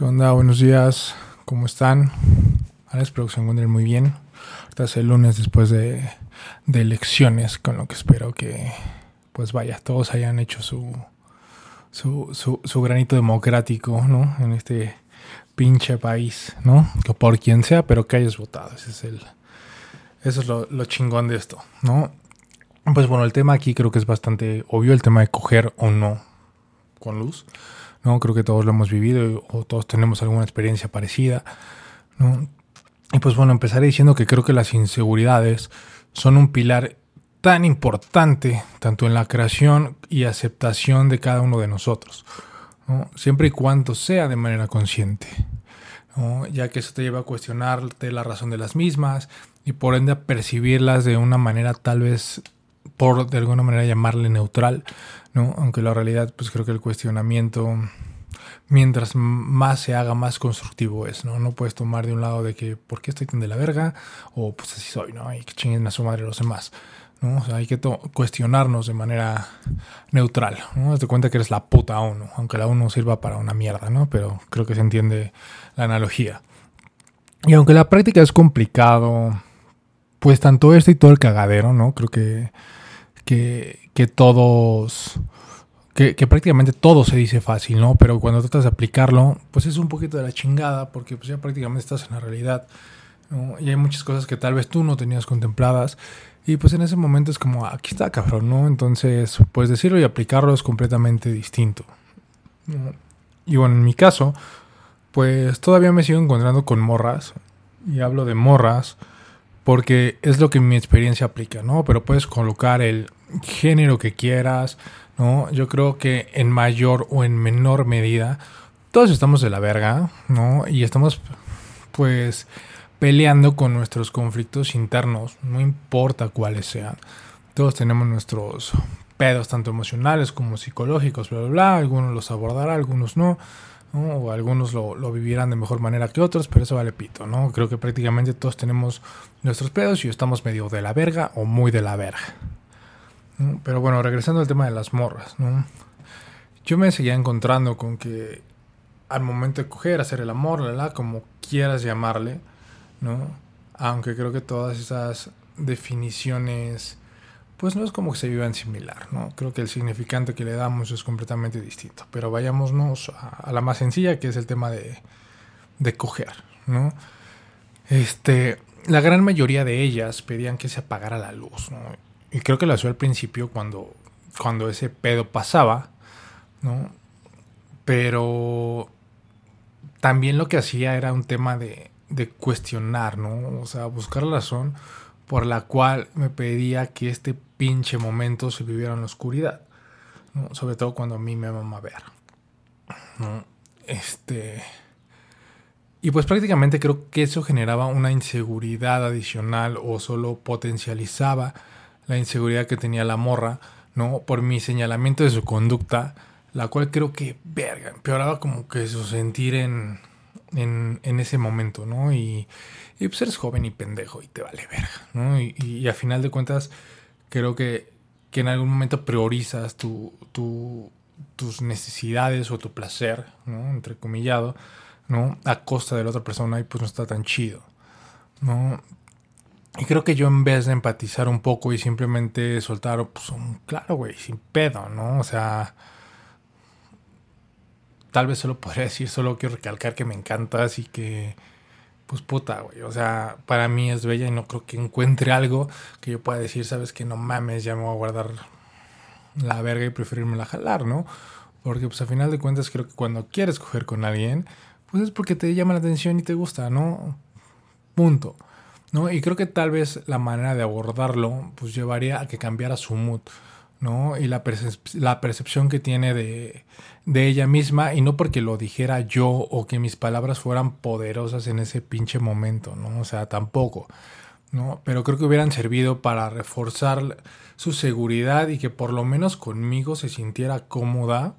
¿Qué onda? Buenos días. ¿Cómo están? Ahora espero que se encuentren muy bien. Ahorita es el lunes después de, de elecciones, con lo que espero que, pues vaya, todos hayan hecho su, su, su, granito democrático, ¿no? En este pinche país, ¿no? Que por quien sea, pero que hayas votado. Ese es el, eso es lo, lo chingón de esto, ¿no? Pues bueno, el tema aquí creo que es bastante obvio, el tema de coger o no con luz. ¿no? Creo que todos lo hemos vivido o todos tenemos alguna experiencia parecida, ¿no? Y pues bueno, empezaré diciendo que creo que las inseguridades son un pilar tan importante tanto en la creación y aceptación de cada uno de nosotros, ¿no? siempre y cuando sea de manera consciente, ya que eso te lleva a cuestionarte la razón de las mismas y por ende a percibirlas de una manera tal vez por de alguna manera llamarle neutral, ¿no? Aunque la realidad, pues creo que el cuestionamiento, mientras más se haga, más constructivo es, ¿no? No puedes tomar de un lado de que, ¿por qué estoy tan de la verga? O pues así soy, ¿no? Y que chinguen a su madre los demás. ¿no? O sea, hay que cuestionarnos de manera neutral, ¿no? Te cuenta que eres la puta ONU, aunque la ONU sirva para una mierda, ¿no? Pero creo que se entiende la analogía. Y aunque la práctica es complicado, pues tanto esto y todo el cagadero, ¿no? Creo que, que, todos, que, prácticamente todo se dice fácil, ¿no? Pero cuando tratas de aplicarlo, pues es un poquito de la chingada, porque pues ya prácticamente estás en la realidad. Y hay muchas cosas que tal vez tú no tenías contempladas. Y pues en ese momento es como, aquí está, cabrón, ¿no? Entonces, pues decirlo y aplicarlo es completamente distinto. Y bueno, en mi caso, pues todavía me sigo encontrando con morras. Y hablo de morras porque es lo que mi experiencia aplica, ¿no? Pero puedes colocar el género que quieras, ¿no? Yo creo que en mayor o en menor medida todos estamos de la verga, ¿no? Y estamos, pues, peleando con nuestros conflictos internos, no importa cuáles sean. Todos tenemos nuestros pedos, tanto emocionales como psicológicos, bla, bla, bla. Algunos los abordarán, algunos no. ¿no? O algunos lo, lo, vivirán de mejor manera que otros, pero eso vale pito, ¿no? Creo que prácticamente todos tenemos nuestros pedos y estamos medio de la verga o muy de la verga. ¿No? Pero bueno, regresando al tema de las morras, ¿no? Yo me seguía encontrando con que al momento de coger, hacer el amor, la, como quieras llamarle, ¿no? Aunque creo que todas esas definiciones pues no es como que se vivan similar, ¿no? Creo que el significante que le damos es completamente distinto. Pero vayámonos a, a la más sencilla, que es el tema de, de coger, ¿no? Este, la gran mayoría de ellas pedían que se apagara la luz, ¿no? Y creo que lo hacía al principio cuando, cuando ese pedo pasaba, ¿no? Pero también lo que hacía era un tema de, de cuestionar, ¿no? O sea, buscar la razón por la cual me pedía que este pinche momento se viviera en la oscuridad. ¿no? Sobre todo cuando a mí me mama ver. ¿no? Este. Y pues prácticamente creo que eso generaba una inseguridad adicional o solo potencializaba la inseguridad que tenía la morra, ¿no? Por mi señalamiento de su conducta, la cual creo que, verga, empeoraba como que su sentir en, en, ese momento, ¿no? Y, y, pues eres joven y pendejo y te vale verga, ¿no? Y, a final de cuentas, creo que, que en algún momento priorizas tu, tus necesidades o tu placer, ¿no? Entrecomillado, ¿no? A costa de la otra persona y pues no está tan chido, ¿no? Y creo que yo en vez de empatizar un poco y simplemente soltar, pues un, claro, güey, sin pedo, ¿no? O sea, tal vez solo podría decir, solo quiero recalcar que me encantas y que, pues puta, güey. O sea, para mí es bella y no creo que encuentre algo que yo pueda decir, sabes que no mames, ya me voy a guardar la verga y preferirme la jalar, ¿no? Porque pues a final de cuentas creo que cuando quieres coger con alguien, pues es porque te llama la atención y te gusta, ¿no? Punto. ¿No? Y creo que tal vez la manera de abordarlo pues llevaría a que cambiara su mood. ¿no? Y la, la percepción que tiene de, de, ella misma, y no porque lo dijera yo o que mis palabras fueran poderosas en ese pinche momento, ¿no? O sea, tampoco, ¿no? Pero creo que hubieran servido para reforzar su seguridad y que por lo menos conmigo se sintiera cómoda,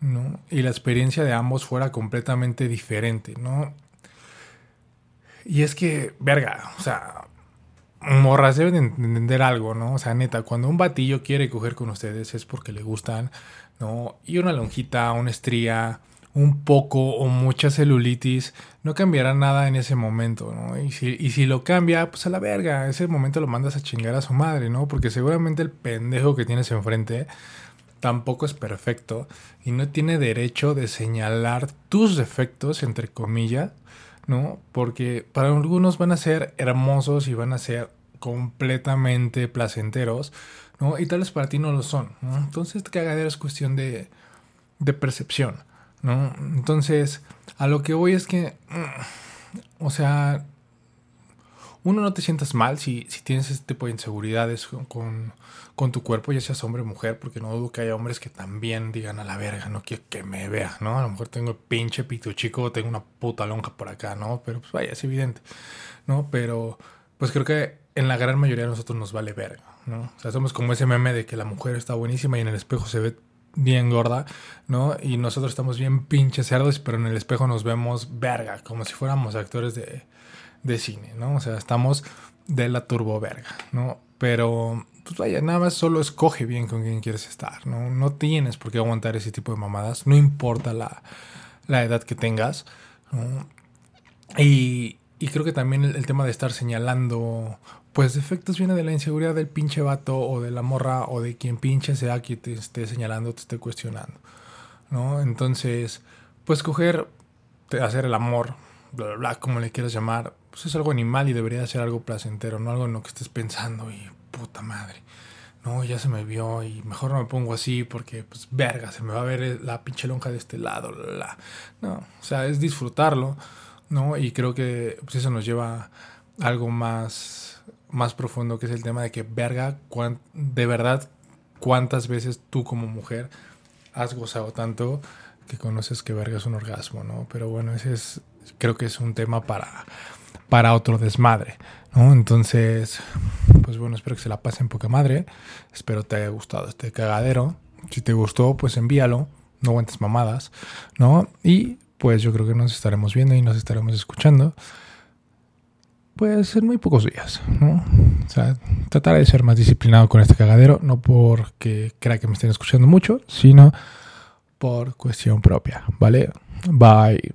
¿no? Y la experiencia de ambos fuera completamente diferente, ¿no? Y es que, verga, o sea, morras deben entender algo, ¿no? O sea, neta, cuando un batillo quiere coger con ustedes es porque le gustan, ¿no? Y una lonjita, una estría, un poco o mucha celulitis, no cambiará nada en ese momento, ¿no? Y si, y si lo cambia, pues a la verga, ese momento lo mandas a chingar a su madre, ¿no? Porque seguramente el pendejo que tienes enfrente tampoco es perfecto y no tiene derecho de señalar tus defectos, entre comillas, ¿no? Porque para algunos van a ser hermosos y van a ser completamente placenteros, ¿no? Y tal vez para ti no lo son, ¿no? Entonces, este cagadero es cuestión de, de percepción, ¿no? Entonces, a lo que voy es que, mm, o sea, uno no te sientas mal si, si tienes este tipo de inseguridades con, con, tu cuerpo, ya seas hombre o mujer, porque no dudo que haya hombres que también digan a la verga, no quiero que me vea, ¿no? A lo mejor tengo pinche pito chico, tengo una puta lonja por acá, ¿no? Pero pues vaya, es evidente, ¿no? Pero pues creo que en la gran mayoría de nosotros nos vale verga, ¿no? O sea, somos como ese meme de que la mujer está buenísima y en el espejo se ve bien gorda, ¿no? Y nosotros estamos bien pinches cerdos, pero en el espejo nos vemos verga, como si fuéramos actores de, de cine, ¿no? O sea, estamos de la turbo verga, ¿no? Pero, pues vaya, nada más solo escoge bien con quién quieres estar, ¿no? No tienes por qué aguantar ese tipo de mamadas, no importa la, la edad que tengas, ¿no? Y, y creo que también el, tema de estar señalando, pues defectos viene de la inseguridad del pinche vato o de la morra o de quien pinche sea que te esté señalando, te esté cuestionando, ¿no? Entonces, pues coger, hacer el amor, bla, bla, bla, como le quieras llamar, pues es algo animal y debería ser algo placentero, no algo en lo que estés pensando y puta madre. No, ya se me vio y mejor no me pongo así porque, pues, verga, se me va a ver la pinche lonja de este lado. La, No, o sea, es disfrutarlo, ¿no? Y creo que pues, eso nos lleva a algo más, más profundo, que es el tema de que, verga, de verdad, cuántas veces tú como mujer has gozado tanto que conoces que verga es un orgasmo, ¿no? Pero bueno, ese es, creo que es un tema para para otro desmadre, ¿no? Entonces, pues bueno, espero que se la pasen poca madre. Espero te haya gustado este cagadero. Si te gustó, pues envíalo. No aguantes mamadas, ¿no? Y pues yo creo que nos estaremos viendo y nos estaremos escuchando. Pues en muy pocos días, ¿no? O sea, tratar de ser más disciplinado con este cagadero, no porque crea que me estén escuchando mucho, sino por cuestión propia, ¿vale? Bye.